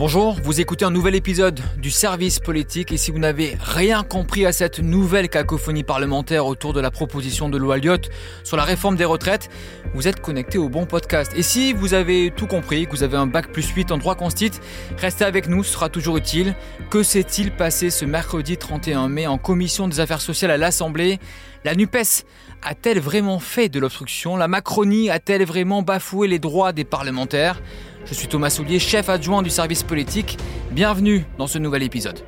Bonjour, vous écoutez un nouvel épisode du service politique et si vous n'avez rien compris à cette nouvelle cacophonie parlementaire autour de la proposition de loi Lyotte sur la réforme des retraites, vous êtes connecté au bon podcast. Et si vous avez tout compris, que vous avez un bac plus 8 en droit constit, restez avec nous, ce sera toujours utile. Que s'est-il passé ce mercredi 31 mai en commission des affaires sociales à l'Assemblée? La NUPES a-t-elle vraiment fait de l'obstruction? La Macronie a-t-elle vraiment bafoué les droits des parlementaires? Je suis Thomas Soulier, chef adjoint du service politique. Bienvenue dans ce nouvel épisode.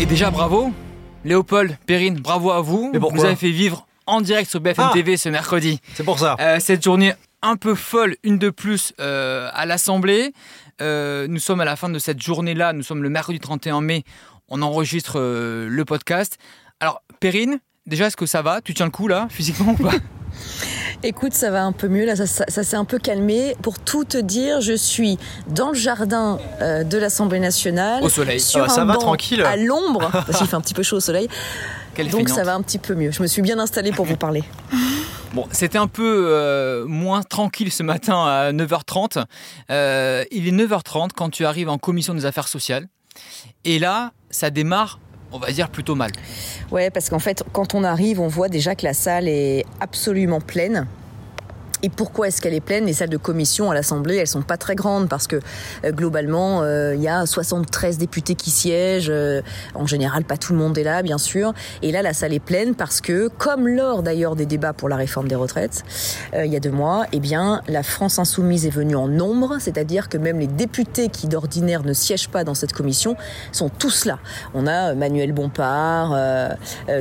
Et déjà bravo, Léopold, Perrine, bravo à vous. Mais vous avez fait vivre en direct sur BFM Ah TV ce mercredi. C'est pour ça. Euh, cette journée un peu folle, une de plus euh, à l'Assemblée. Euh, nous sommes à la fin de cette journée-là, nous sommes le mercredi 31 mai, on enregistre euh, le podcast. Alors, Perrine, déjà, est-ce que ça va? Tu tiens le coup là, physiquement ou pas? Écoute, ça va un peu mieux, là, ça, ça- ça s'est un peu calmé. Pour tout te dire, je suis dans le jardin euh, de l'Assemblée nationale. Au soleil. Sur Ah, ça un va, banc tranquille. À l'ombre, parce qu'il fait un petit peu chaud au soleil. Quelle Donc feignante. ça va un petit peu mieux. Je me suis bien installée pour vous parler. Bon, c'était un peu euh, moins tranquille ce matin à 9h30. Euh, il est 9h30 quand tu arrives en commission des affaires sociales. Et là, ça démarre, on va dire, plutôt mal. Ouais, parce qu'en fait, quand on arrive, on voit déjà que la salle est absolument pleine. Et pourquoi est-ce qu'elle est pleine? Les salles de commission à l'Assemblée, elles sont pas très grandes parce que euh, globalement, euh, il y a 73 députés qui siègent. euh, en général, pas tout le monde est là, bien sûr. Et là, la salle est pleine parce que, comme lors d'ailleurs des débats pour la réforme des retraites, euh, il y a deux mois, eh bien, la France insoumise est venue en nombre, c'est-à-dire que même les députés qui d'ordinaire ne siègent pas dans cette commission sont tous là. On a Manuel Bompard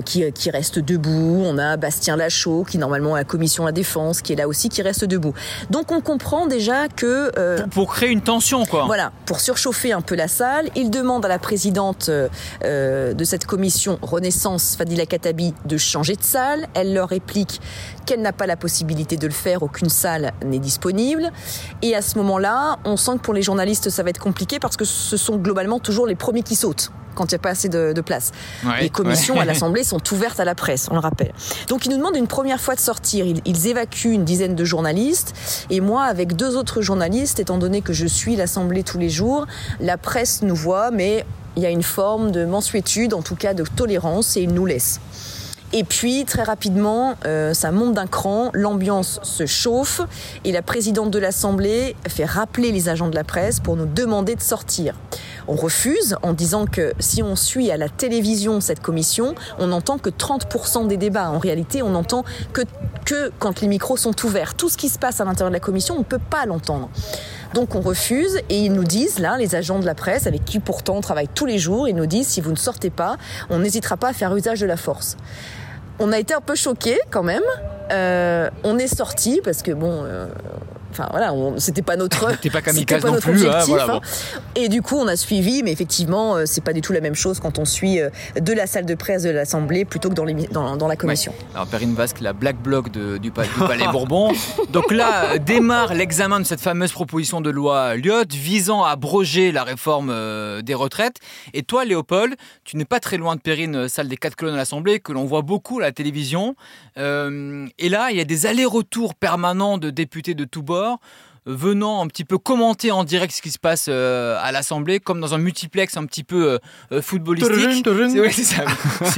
qui, qui reste debout, on a Bastien Lachaud qui normalement est à la commission la défense, qui est là aussi, qui reste debout. Donc on comprend déjà que euh, Pour, pour créer une tension, quoi. voilà, pour surchauffer un peu la salle, il demande à la présidente euh, euh, de cette commission Renaissance, Fadila Katabi, de changer de salle. Elle leur réplique qu'elle n'a pas la possibilité de le faire, aucune salle n'est disponible. Et à ce moment-là, on sent que pour les journalistes, ça va être compliqué parce que ce sont globalement toujours les premiers qui sautent quand il n'y a pas assez de, de place. Ouais, les commissions ouais. à l'Assemblée sont ouvertes à la presse, on le rappelle. Donc ils nous demandent une première fois de sortir. Ils, ils évacuent une dizaine de journalistes. Et moi, avec deux autres journalistes, étant donné que je suis l'Assemblée tous les jours, la presse nous voit, mais il y a une forme de mensuétude, en tout cas de tolérance, et ils nous laissent. Et puis, très rapidement, euh, ça monte d'un cran, l'ambiance se chauffe, et la présidente de l'Assemblée fait rappeler les agents de la presse pour nous demander de sortir. On refuse en disant que si on suit à la télévision cette commission, on n'entend que 30% des débats. En réalité, on n'entend que, que quand les micros sont ouverts. Tout ce qui se passe à l'intérieur de la commission, on ne peut pas l'entendre. Donc on refuse et ils nous disent, là, les agents de la presse, avec qui pourtant on travaille tous les jours, ils nous disent, si vous ne sortez pas, on n'hésitera pas à faire usage de la force. On a été un peu choqués quand même. Euh, on est sorti parce que bon, euh, enfin voilà, c'était pas notre, T'es pas c'était kamikaze pas non notre plus, hein, objectif. voilà, hein. Et du coup, on a suivi, mais effectivement, euh, c'est pas du tout la même chose quand on suit euh, de la salle de presse de l'Assemblée plutôt que dans, l'émi- dans, dans la commission. Alors Perrine Basque, la black bloc de- du, pa- du Palais Bourbon. Donc là euh, démarre l'examen de cette fameuse proposition de loi Lyotte visant à abroger la réforme des retraites. Et toi Léopold, tu n'es pas très loin de Perrine, salle des quatre colonnes à l'Assemblée, que l'on voit beaucoup à la télévision. Euh, et là, il y a des allers-retours permanents de députés de tous bords venant un petit peu commenter en direct ce qui se passe euh, à l'Assemblée, comme dans un multiplex un petit peu euh, euh, footballistique. C'est- ouais, ça.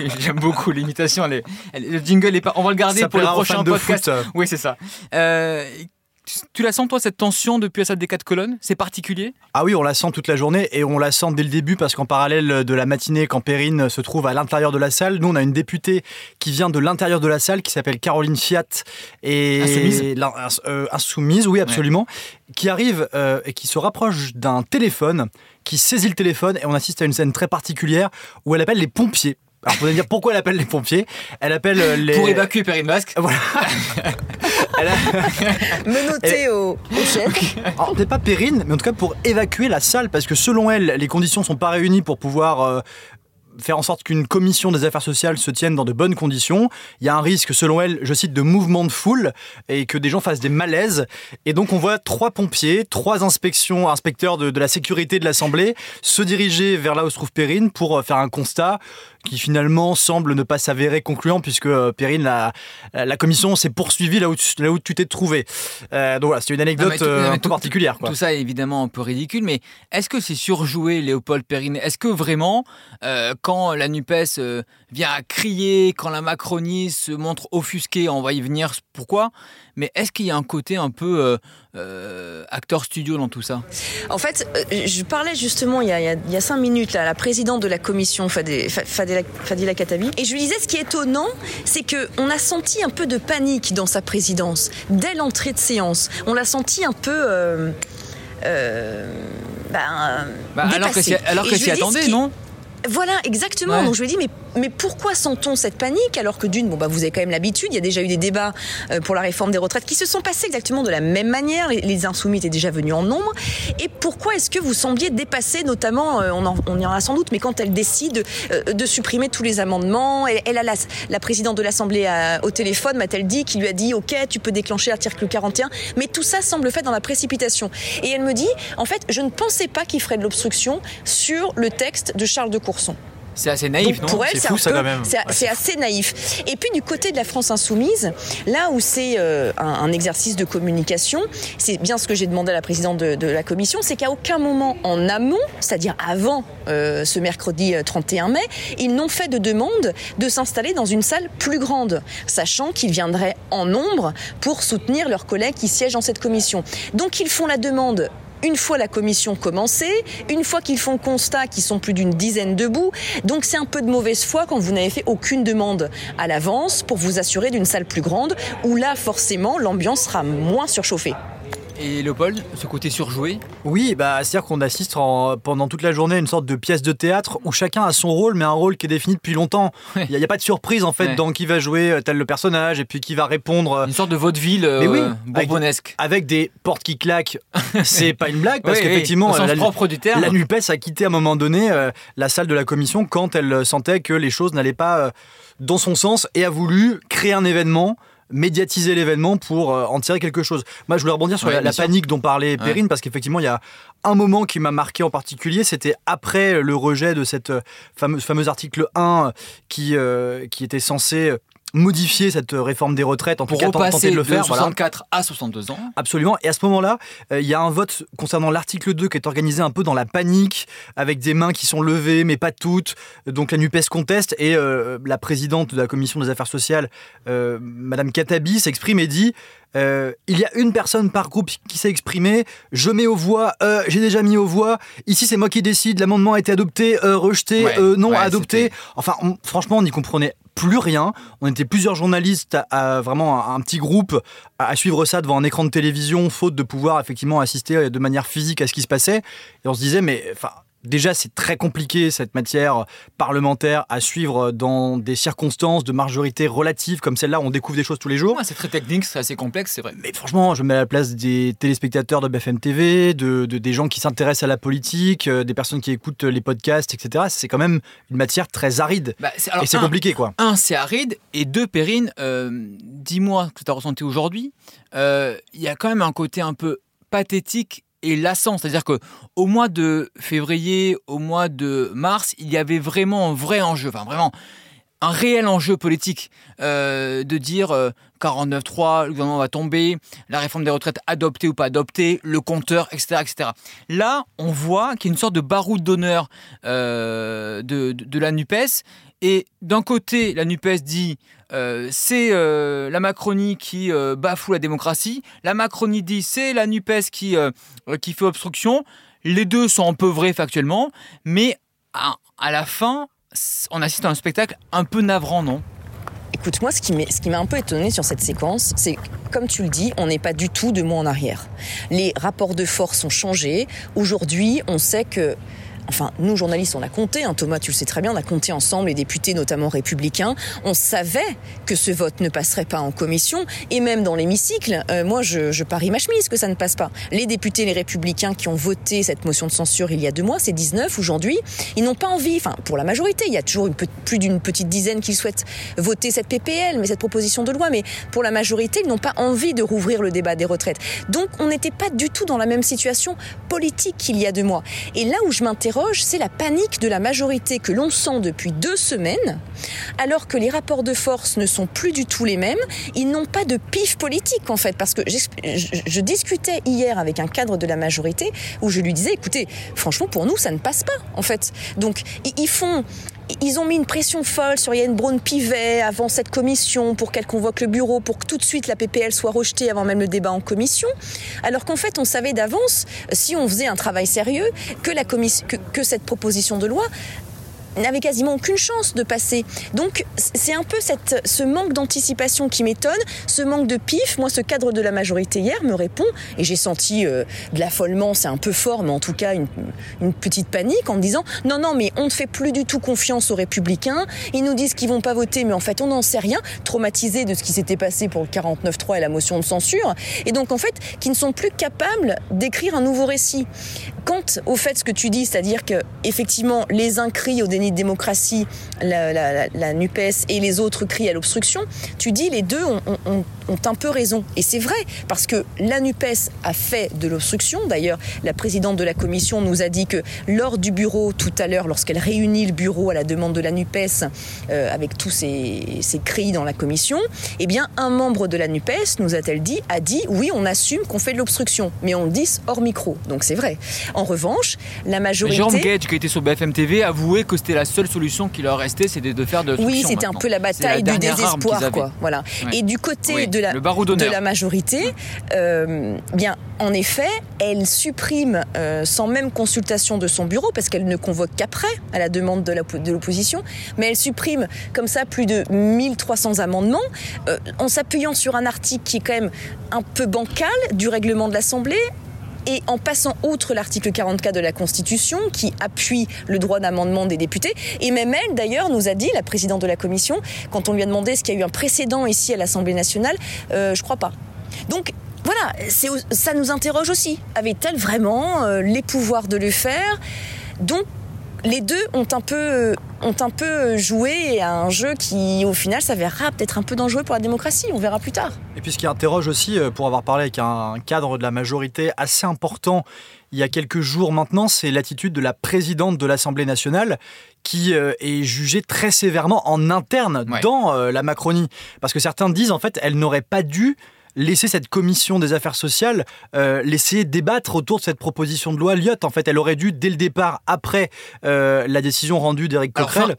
J'aime beaucoup l'imitation. le jingle est pas. On va le garder Ça pour le prochain podcast. Oui, c'est ça. Euh, tu- la sens toi cette tension depuis la salle des quatre colonnes? C'est particulier? Ah oui, on la sent toute la journée et on la sent dès le début parce qu'en parallèle de la matinée, quand Perrine se trouve à l'intérieur de la salle, nous on a une députée qui vient de l'intérieur de la salle qui s'appelle Caroline Fiat et Insoumise. euh, insoumise, oui absolument, qui arrive euh, et qui se rapproche d'un téléphone, qui saisit le téléphone et on assiste à une scène très particulière où elle appelle les pompiers. Alors, vous allez dire pourquoi elle appelle les pompiers Elle appelle euh, les. Pour évacuer Perrine Basque. Voilà. Elle a- Menotté au, au chef. Alors, peut-être pas Perrine, mais en tout cas pour évacuer la salle, parce que selon elle, les conditions sont pas réunies pour pouvoir euh, faire en sorte qu'une commission des affaires sociales se tienne dans de bonnes conditions. Il y a un risque, selon elle, je cite, de mouvement de foule et que des gens fassent des malaises. Et donc on voit trois pompiers, trois inspections, inspecteurs de, de la sécurité de l'Assemblée se diriger vers là où se trouve Perrine pour faire un constat qui finalement semble ne pas s'avérer concluant puisque euh, Perrine, la, la commission s'est poursuivie là où, tu, là où tu t'es trouvé. Euh, donc voilà, c'est une anecdote euh, un peu particulière. Tout ça est évidemment un peu ridicule, mais est-ce que c'est surjoué, Léopold Perrine? Est-ce que vraiment, quand la NUPES vient à crier, quand la Macronie se montre offusquée, on va y venir, pourquoi? Mais est-ce qu'il y a un côté un peu acteur studio dans tout ça? En fait, je parlais justement il y, a, il y a cinq minutes là, à la présidente de la commission, Fadé, Fadé Fadila, Katabi. Et je lui disais, ce qui est étonnant, c'est qu'on a senti un peu de panique dans sa présidence, dès l'entrée de séance. On l'a senti un peu... Euh, euh, ben, bah, alors que s'y attendait, non? Voilà, exactement. Donc je lui ai dit, mais, mais pourquoi sent-on cette panique alors que d'une, bon, bah, vous avez quand même l'habitude, il y a déjà eu des débats euh, pour la réforme des retraites qui se sont passés exactement de la même manière, les, insoumis étaient déjà venus en nombre. Et pourquoi est-ce que vous sembliez dépasser, notamment, euh, on, on, y en a sans doute, mais quand elle décide euh, de supprimer tous les amendements, elle, a la, la, présidente de l'Assemblée au téléphone, m'a-t-elle dit, qui lui a dit, ok, tu peux déclencher l'article 41, mais tout ça semble fait dans la précipitation. Et elle me dit, en fait, je ne pensais pas qu'il ferait de l'obstruction sur le texte de Charles de c'est assez naïf, non Pour elle, c'est ça quand même. C'est assez naïf. Et puis du côté de la France insoumise, là où c'est euh, un, exercice de communication, c'est bien ce que j'ai demandé à la présidente de, la commission, c'est qu'à aucun moment en amont, c'est-à-dire avant euh, ce mercredi 31 euh, mai, ils n'ont fait de demande de s'installer dans une salle plus grande, sachant qu'ils viendraient en nombre pour soutenir leurs collègues qui siègent dans cette commission. Donc ils font la demande une fois la commission commencée, une fois qu'ils font constat qu'ils sont plus d'une dizaine debout. Donc c'est un peu de mauvaise foi quand vous n'avez fait aucune demande à l'avance pour vous assurer d'une salle plus grande, où là forcément l'ambiance sera moins surchauffée. Et Léopold, ce côté surjoué Oui, bah, c'est-à-dire qu'on assiste pendant toute la journée à une sorte de pièce de théâtre où chacun a son rôle, mais un rôle qui est défini depuis longtemps. Il n'y a, pas de surprise en fait dans qui va jouer euh, tel le personnage et puis qui va répondre. Euh, une sorte de vaudeville euh, oui, bourbonnesque. Avec, des portes qui claquent. c'est pas une blague parce qu'effectivement, la, propre du terme. la NUPES a quitté à un moment donné la salle de la commission quand elle sentait que les choses n'allaient pas dans son sens et a voulu créer un événement médiatiser l'événement pour euh, en tirer quelque chose. Moi, je voulais rebondir sur la, panique dont parlait Perrine, parce qu'effectivement, il y a un moment qui m'a marqué en particulier, c'était après le rejet de cette euh, fameuse, fameux article 1 qui, euh, qui était censé modifier cette réforme des retraites, en pour tout cas tenter de le faire. 64 à 62 ans. Absolument. Et à ce moment-là, euh, il y a un vote concernant l'article 2 qui est organisé un peu dans la panique, avec des mains qui sont levées, mais pas toutes. Donc la NUPES conteste et euh, la présidente de la commission des affaires sociales, euh, Madame Katabi, s'exprime et dit il y a une personne par groupe qui s'est exprimée. Je mets aux voix. J'ai déjà mis aux voix. Ici, c'est moi qui décide. L'amendement a été adopté, rejeté, non adopté. Enfin, franchement, on n'y comprenait plus rien. On était plusieurs journalistes, à, vraiment un, petit groupe, à, suivre ça devant un écran de télévision, faute de pouvoir effectivement assister de manière physique à ce qui se passait. Et on se disait, mais enfin, Déjà, c'est très compliqué cette matière parlementaire à suivre dans des circonstances de majorité relative comme celle-là. On découvre des choses tous les jours. c'est très technique, c'est assez complexe, c'est vrai. Mais franchement, je mets à la place des téléspectateurs de BFM TV, de, des gens qui s'intéressent à la politique, euh, des personnes qui écoutent les podcasts, etc. C'est quand même une matière très aride. Bah, et c'est compliqué, quoi. Un, c'est aride. Et deux, Perrine, euh, dis-moi ce que tu as ressenti aujourd'hui. Euh, il y a quand même un côté un peu pathétique et lassant. C'est-à-dire que au mois de février, au mois de mars, il y avait vraiment un vrai enjeu, enfin vraiment un réel enjeu politique euh, de dire 49-3, euh, le gouvernement va tomber, la réforme des retraites adoptée ou pas adoptée, le compteur, etc. etc. Là, on voit qu'il y a une sorte de baroud d'honneur euh, de, de, la NUPES. Et d'un côté, la NUPES dit euh, c'est euh, la Macronie qui euh, bafoue la démocratie. La Macronie dit c'est la NUPES qui, qui fait obstruction. Les deux sont un peu vrais factuellement, mais à, la fin, on assiste à un spectacle un peu navrant, non? Écoute, moi, ce qui m'a un peu étonné sur cette séquence, c'est comme tu le dis, on n'est pas du tout de mots en arrière. Les rapports de force ont changé. Aujourd'hui, on sait que enfin nous journalistes on a compté, hein, Thomas tu le sais très bien, on a compté ensemble les députés notamment républicains, on savait que ce vote ne passerait pas en commission et même dans l'hémicycle, euh, moi je, parie ma chemise que ça ne passe pas. Les députés les républicains qui ont voté cette motion de censure il y a deux mois, c'est 19 aujourd'hui, ils n'ont pas envie, enfin pour la majorité, il y a toujours plus d'une petite dizaine qui souhaitent voter cette PPL, mais cette proposition de loi, mais pour la majorité, ils n'ont pas envie de rouvrir le débat des retraites. Donc on n'était pas du tout dans la même situation politique qu'il y a deux mois. Et là où je m'interroge, c'est la panique de la majorité que l'on sent depuis deux semaines, alors que les rapports de force ne sont plus du tout les mêmes. Ils n'ont pas de pif politique en fait, parce que je discutais hier avec un cadre de la majorité où je lui disais, écoutez, franchement pour nous ça ne passe pas en fait. Donc ils font ils ont mis une pression folle sur Yann Braun-Pivet avant cette commission pour qu'elle convoque le bureau pour que tout de suite la PPL soit rejetée avant même le débat en commission. Alors qu'en fait, on savait d'avance, si on faisait un travail sérieux, que, la commission, que cette proposition de loi n'avait quasiment aucune chance de passer. Donc c'est un peu ce manque d'anticipation qui m'étonne, ce manque de pif. Moi, ce cadre de la majorité hier me répond, et j'ai senti euh, de l'affolement, c'est un peu fort, mais en tout cas une, petite panique en me disant non, non, mais on ne fait plus du tout confiance aux républicains. Ils nous disent qu'ils vont pas voter, mais en fait on n'en sait rien, traumatisés de ce qui s'était passé pour le 49-3 et la motion de censure, et donc en fait qui ne sont plus capables d'écrire un nouveau récit. Quant au fait ce que tu dis, c'est-à-dire que effectivement les uns crient au déni de démocratie, la, la, la, NUPES et les autres crient à l'obstruction, tu dis les deux ont, ont, ont un peu raison. Et c'est vrai, parce que la NUPES a fait de l'obstruction. D'ailleurs, la présidente de la commission nous a dit que lors du bureau, tout à l'heure, lorsqu'elle réunit le bureau à la demande de la NUPES, euh, avec tous ces, ces cris dans la commission, eh bien, un membre de la NUPES, nous a-t-elle dit, a dit, oui, on assume qu'on fait de l'obstruction, mais on le dit hors micro. Donc c'est vrai. En revanche, la majorité... Jérôme Gage, qui était sur BFM TV, avouait que c'était la seule solution qui leur restait, c'était de faire de Oui, c'était un peu la bataille du désespoir, quoi. Voilà. Ouais. Et du côté oui. de de la, de la majorité, euh, bien, en effet, elle supprime, euh, sans même consultation de son bureau, parce qu'elle ne convoque qu'après, à la demande de l'opposition, mais elle supprime comme ça plus de 1300 amendements, euh, en s'appuyant sur un article qui est quand même un peu bancal du règlement de l'Assemblée, et en passant outre l'article 44 de la Constitution qui appuie le droit d'amendement des députés. Et même elle, d'ailleurs, nous a dit, la présidente de la Commission, quand on lui a demandé est-ce qu'il y a eu un précédent ici à l'Assemblée nationale, euh, je crois pas. Donc, voilà, ça nous interroge aussi. Avait-elle vraiment euh, les pouvoirs de le faire? Les deux ont un peu ont un peu joué à un jeu qui, au final, s'avérera peut-être un peu dangereux pour la démocratie. On verra plus tard. Et puis, ce qui interroge aussi, euh, pour avoir parlé avec un cadre de la majorité assez important il y a quelques jours maintenant, c'est l'attitude de la présidente de l'Assemblée nationale qui euh, est jugée très sévèrement en interne ouais. dans euh, la Macronie. Parce que certains disent, en fait, elle n'aurait pas dû laisser cette commission des affaires sociales euh, laisser débattre autour de cette proposition de loi Lyotte. En fait, elle aurait dû, dès le départ, après euh, la décision rendue d'Éric Coquerel.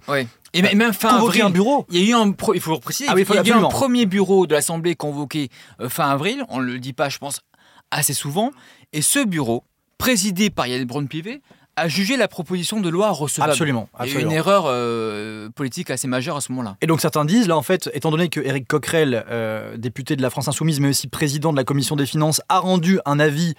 Et même fin avril, un bureau. Il y a eu un, il faut le préciser, ah oui, il, il y a eu un premier bureau de l'Assemblée convoqué euh, fin avril. On ne le dit pas, je pense, assez souvent. Et ce bureau, présidé par Yann Braun-Pivet, a jugé la proposition de loi recevable. Absolument. absolument. une erreur euh, politique assez majeure à ce moment-là. Et donc certains disent, là en fait, étant donné que Éric Coquerel, euh, député de la France Insoumise, mais aussi président de la commission des finances, a rendu un avis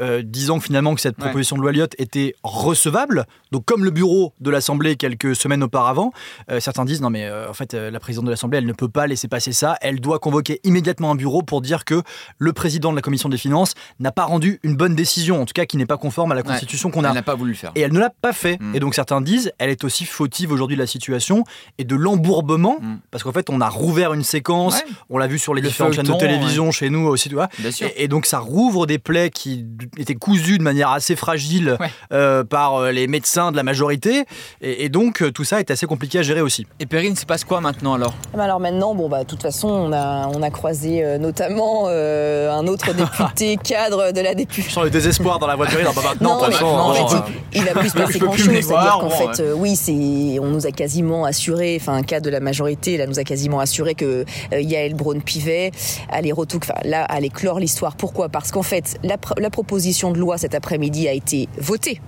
euh, disant que finalement que cette proposition ouais. de loi Lyotte était recevable, donc comme le bureau de l'Assemblée quelques semaines auparavant, euh, certains disent non mais euh, en fait la présidente de l'Assemblée elle ne peut pas laisser passer ça, elle doit convoquer immédiatement un bureau pour dire que le président de la commission des finances n'a pas rendu une bonne décision, en tout cas qui n'est pas conforme à la constitution ouais. qu'on a. Elle n'a pas voulu le faire. Et elle ne l'a pas fait. Mm. Et donc certains disent elle est aussi fautive aujourd'hui de la situation et de l'embourbement, mm. parce qu'en fait on a rouvert une séquence, ouais. on l'a vu sur les le différentes chaînes de télévision chez nous aussi, tu vois. Et, et donc ça rouvre des plaies qui était cousu de manière assez fragile ouais. euh, par euh, les médecins de la majorité. Et, et, donc, euh, tout ça est assez compliqué à gérer aussi. Et Perrine, se passe quoi maintenant alors? Alors maintenant, bon, bah, de toute façon, on a, on a croisé euh, notamment euh, un autre député cadre de la députée. Je sens le désespoir dans la voiture. Non, bah, maintenant, non, mais, façon, non, mais il, il a pu se passer grand chose. C'est-à-dire qu'en bon, fait, ouais. oui, c'est, on nous a quasiment assuré, enfin, un cadre de la majorité, là, nous a quasiment assuré que Yael Braun-Pivet allait retour, là, allait clore l'histoire. Pourquoi? Parce qu'en fait, la, la proposition de loi cet après-midi a été votée,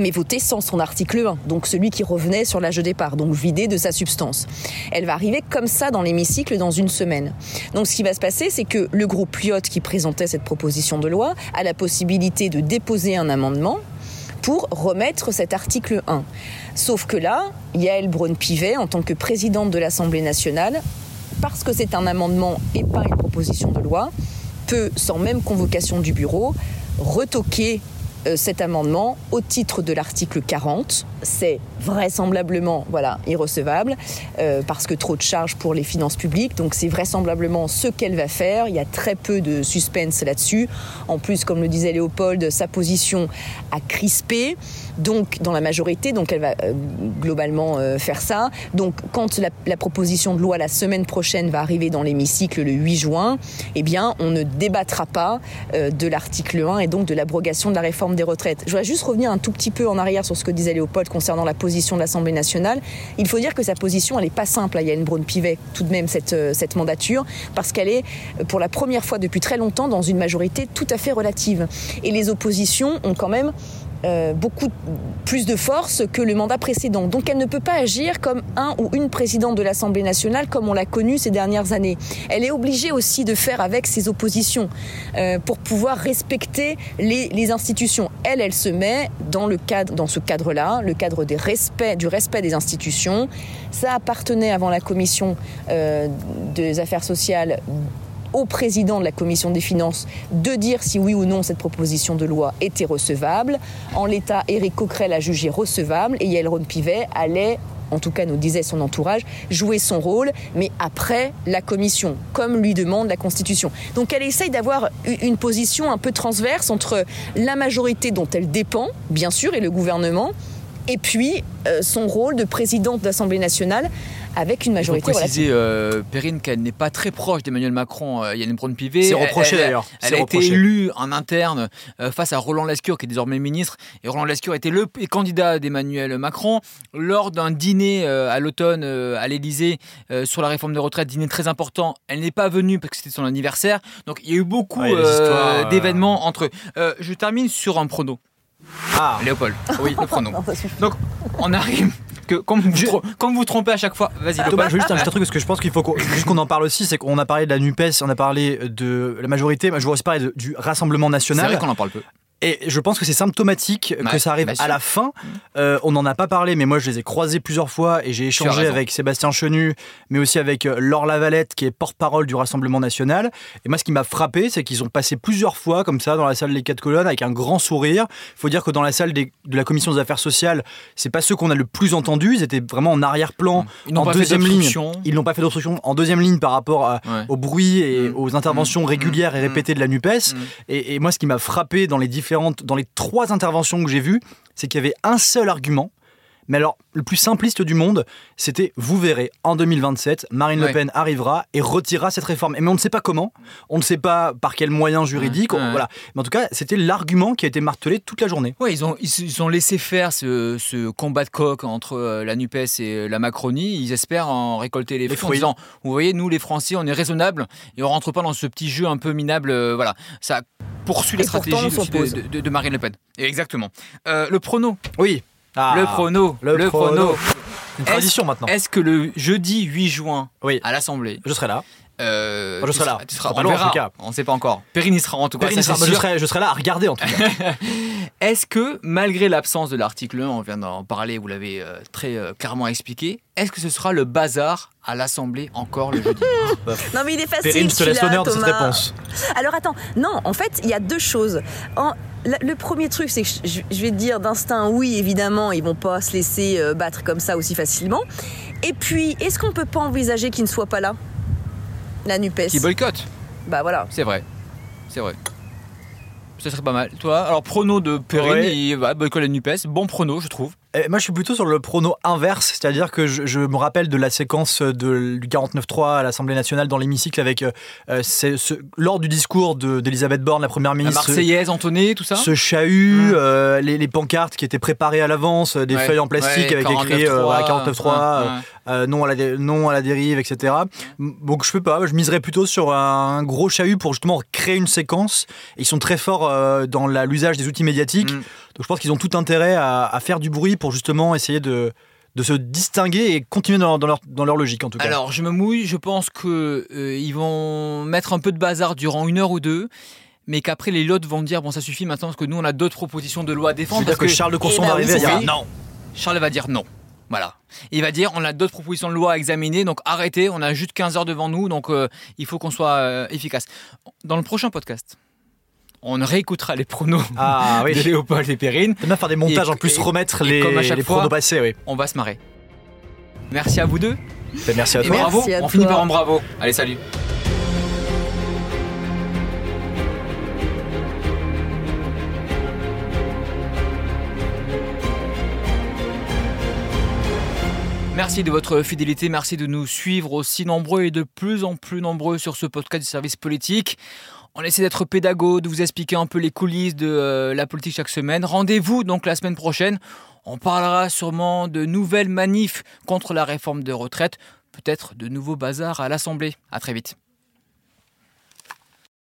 mais votée sans son article 1, donc celui qui revenait sur l'âge de départ, donc vidé de sa substance. Elle va arriver comme ça dans l'hémicycle dans une semaine. Donc ce qui va se passer, c'est que le groupe Lyotte qui présentait cette proposition de loi a la possibilité de déposer un amendement pour remettre cet article 1. Sauf que là, Yael Braun-Pivet, en tant que présidente de l'Assemblée nationale, parce que c'est un amendement et pas une proposition de loi, peut, sans même convocation du bureau, retoquer euh, cet amendement au titre de l'article 40. C'est vraisemblablement voilà, irrecevable euh, parce que trop de charges pour les finances publiques. Donc c'est vraisemblablement ce qu'elle va faire. Il y a très peu de suspense là-dessus. En plus, comme le disait Léopold, sa position a crispé. Donc dans la majorité, donc elle va euh, globalement euh, faire ça. Donc quand la, proposition de loi la semaine prochaine va arriver dans l'hémicycle le 8 juin, eh bien on ne débattra pas de l'article 1 et donc de l'abrogation de la réforme des retraites. Je voudrais juste revenir un tout petit peu en arrière sur ce que disait Léopold concernant la position de l'Assemblée nationale. Il faut dire que sa position, elle n'est pas simple à Yann Braun-Pivet, tout de même, cette, euh, cette mandature, parce qu'elle est, euh, pour la première fois depuis très longtemps, dans une majorité tout à fait relative. Et les oppositions ont quand même euh, beaucoup plus de force que le mandat précédent. Donc elle ne peut pas agir comme un ou une présidente de l'Assemblée nationale comme on l'a connu ces dernières années. Elle est obligée aussi de faire avec ses oppositions euh, pour pouvoir respecter les, institutions. Elle, elle se met dans le cadre, dans ce cadre-là, le cadre du respect des institutions. Ça appartenait avant la commission euh, des affaires sociales au président de la commission des finances de dire si oui ou non cette proposition de loi était recevable. En l'état, Éric Coquerel a jugé recevable et Yael Ron-Pivet allait en tout cas nous disait son entourage, jouer son rôle, mais après la commission, comme lui demande la Constitution. Donc elle essaye d'avoir une position un peu transverse entre la majorité dont elle dépend, bien sûr, et le gouvernement, et puis euh, son rôle de présidente d'Assemblée nationale avec une majorité Il faut préciser, euh, Perrine, qu'elle n'est pas très proche d'Emmanuel Macron, euh, Yann Braun-Pivet. C'est reproché d'ailleurs. Elle, a été élue en interne euh, face à Roland Lescure, qui est désormais ministre. Et Roland Lescure était le candidat d'Emmanuel Macron lors d'un dîner euh, à l'automne euh, à l'Élysée euh, sur la réforme des retraites, dîner très important. Elle n'est pas venue parce que c'était son anniversaire. Donc il y a eu beaucoup euh, d'événements entre eux. Euh, je termine sur un prono. Ah, Léopold. Oui, le prono. Non, ça suffit. Donc on arrive. Que, comme, vous, Je- comme vous trompez à chaque fois, vas-y, Thomas, Léopold. je veux juste ajouter un truc parce que je pense qu'il faut qu'on, juste qu'on en parle aussi, c'est qu'on a parlé de la NUPES, on a parlé de la majorité, mais je veux aussi parler de- du Rassemblement C'est National. vrai qu'on en parle peu. Et je pense que c'est symptomatique Ouais, que ça arrive sûr. à la fin. Euh, on n'en a pas parlé, mais moi je les ai croisés plusieurs fois et j'ai échangé avec Sébastien Chenu, mais aussi avec euh, Laure Lavalette, qui est porte-parole du Rassemblement National. Et moi, ce qui m'a frappé, c'est qu'ils ont passé plusieurs fois comme ça dans la salle des quatre colonnes avec un grand sourire. Il faut dire que dans la salle des- de la commission des affaires sociales, c'est pas ceux qu'on a le plus entendus. Ils étaient vraiment en arrière-plan, Ils n'ont en pas fait deuxième ligne. d'obstruction. Ils n'ont pas fait d'obstruction en deuxième ligne par rapport à- Ouais. au bruit et Mm. aux interventions Mm. régulières et répétées de la NUPES. Et, et moi, ce qui m'a frappé dans les différentes, dans les trois interventions que j'ai vues, c'est qu'il y avait un seul argument. Mais alors, le plus simpliste du monde, c'était vous verrez, en 2027, Marine Ouais. Le Pen arrivera et retirera cette réforme. Et mais on ne sait pas comment, on ne sait pas par quels moyens juridiques, Ouais, on- ouais. voilà. Mais en tout cas, c'était l'argument qui a été martelé toute la journée. Ouais, ils ont, ils, ont laissé faire ce, ce combat de coq entre euh, la NUPES et euh, la Macronie. Ils espèrent en récolter les, Les fruits en disant Vous voyez, nous les Français, on est raisonnables et on rentre pas dans ce petit jeu un peu minable. euh, voilà, ça poursuit la stratégie de, de- de Marine Le Pen. Et exactement. Euh, le prono. Oui. Ah, le prono. le Le, prono. prono. Une tradition maintenant. Est-ce que le jeudi 8 juin Oui. à l'Assemblée. Je serai là. Euh, Moi, je serai là. Tu seras, on loin, en verra. tout cas. On ne sait pas encore. Perrine y sera en tout cas. Ça, sera- je, serai, je serai là à regarder en tout cas. Est-ce que, malgré l'absence de l'article 1, on vient d'en parler, vous l'avez euh, très euh, clairement expliqué, est-ce que ce sera le bazar à l'Assemblée encore le jeudi? Non mais il est facile. Perrine, je te laisse l'honneur de cette réponse. Alors attends, non, en fait, il y a deux choses. En- le premier truc, c'est que je, vais te dire d'instinct, oui, évidemment, ils vont pas se laisser battre comme ça aussi facilement. Et puis, est-ce qu'on peut pas envisager qu'ils ne soient pas là? La NUPES. Qui boycotte Bah voilà. C'est vrai. C'est vrai. Ce serait pas mal. Toi, alors prono de Perrine, Ouais. il va boycotter la NUPES. Bon prono, je trouve. Eh, moi, je suis plutôt sur le prono inverse, c'est-à-dire que je, je me rappelle de la séquence de, du 49.3 à l'Assemblée nationale dans l'hémicycle avec euh, euh, ce- lors du discours de- d'Elisabeth Borne, la première La ministre. Marseillaise, Antoné, tout ça? Ce chahut, Mm. euh, les, les pancartes qui étaient préparées à l'avance, des Ouais, feuilles en plastique ouais, avec écrit euh, 49.3, voilà, 49.3, euh, non, à la non à la dérive, etc. Donc je peux pas, je miserais plutôt sur un gros chahut pour justement créer une séquence. Ils sont très forts euh, dans l'usage des outils médiatiques. Mm. Donc je pense qu'ils ont tout intérêt à, à faire du bruit pour justement essayer de, de se distinguer et continuer dans leur, dans leur, dans leur logique en tout cas. Alors, je me mouille, je pense que euh, ils vont mettre un peu de bazar durant une heure ou deux. mais qu'après les lots vont dire bon ça suffit maintenant parce que nous on a d'autres propositions de loi à défendre. C'est-à-dire que, Charles de Courson Eh va ben oui, arriver à dire non. Charles va dire non. Voilà. Il va dire on a d'autres propositions de loi à examiner, donc arrêtez, on a juste 15 heures devant nous, donc euh, il faut qu'on soit euh, efficace. Dans le prochain podcast, on réécoutera les pronos Ah oui. de Léopold et Perrine. T'aimes bien faire des montages Et- en plus, et- remettre et les, comme à chaque les fois- pronos passés, oui. On va se marrer. Merci à vous deux. Ben, merci à Et toi. Merci bravo. à On finit par un bravo. Allez, salut. Merci de votre fidélité, merci de nous suivre aussi nombreux et de plus en plus nombreux sur ce podcast du service politique. On essaie d'être pédago, de vous expliquer un peu les coulisses de euh, la politique chaque semaine. Rendez-vous donc la semaine prochaine. On parlera sûrement de nouvelles manifs contre la réforme de retraite, peut-être de nouveaux bazars à l'Assemblée. À très vite.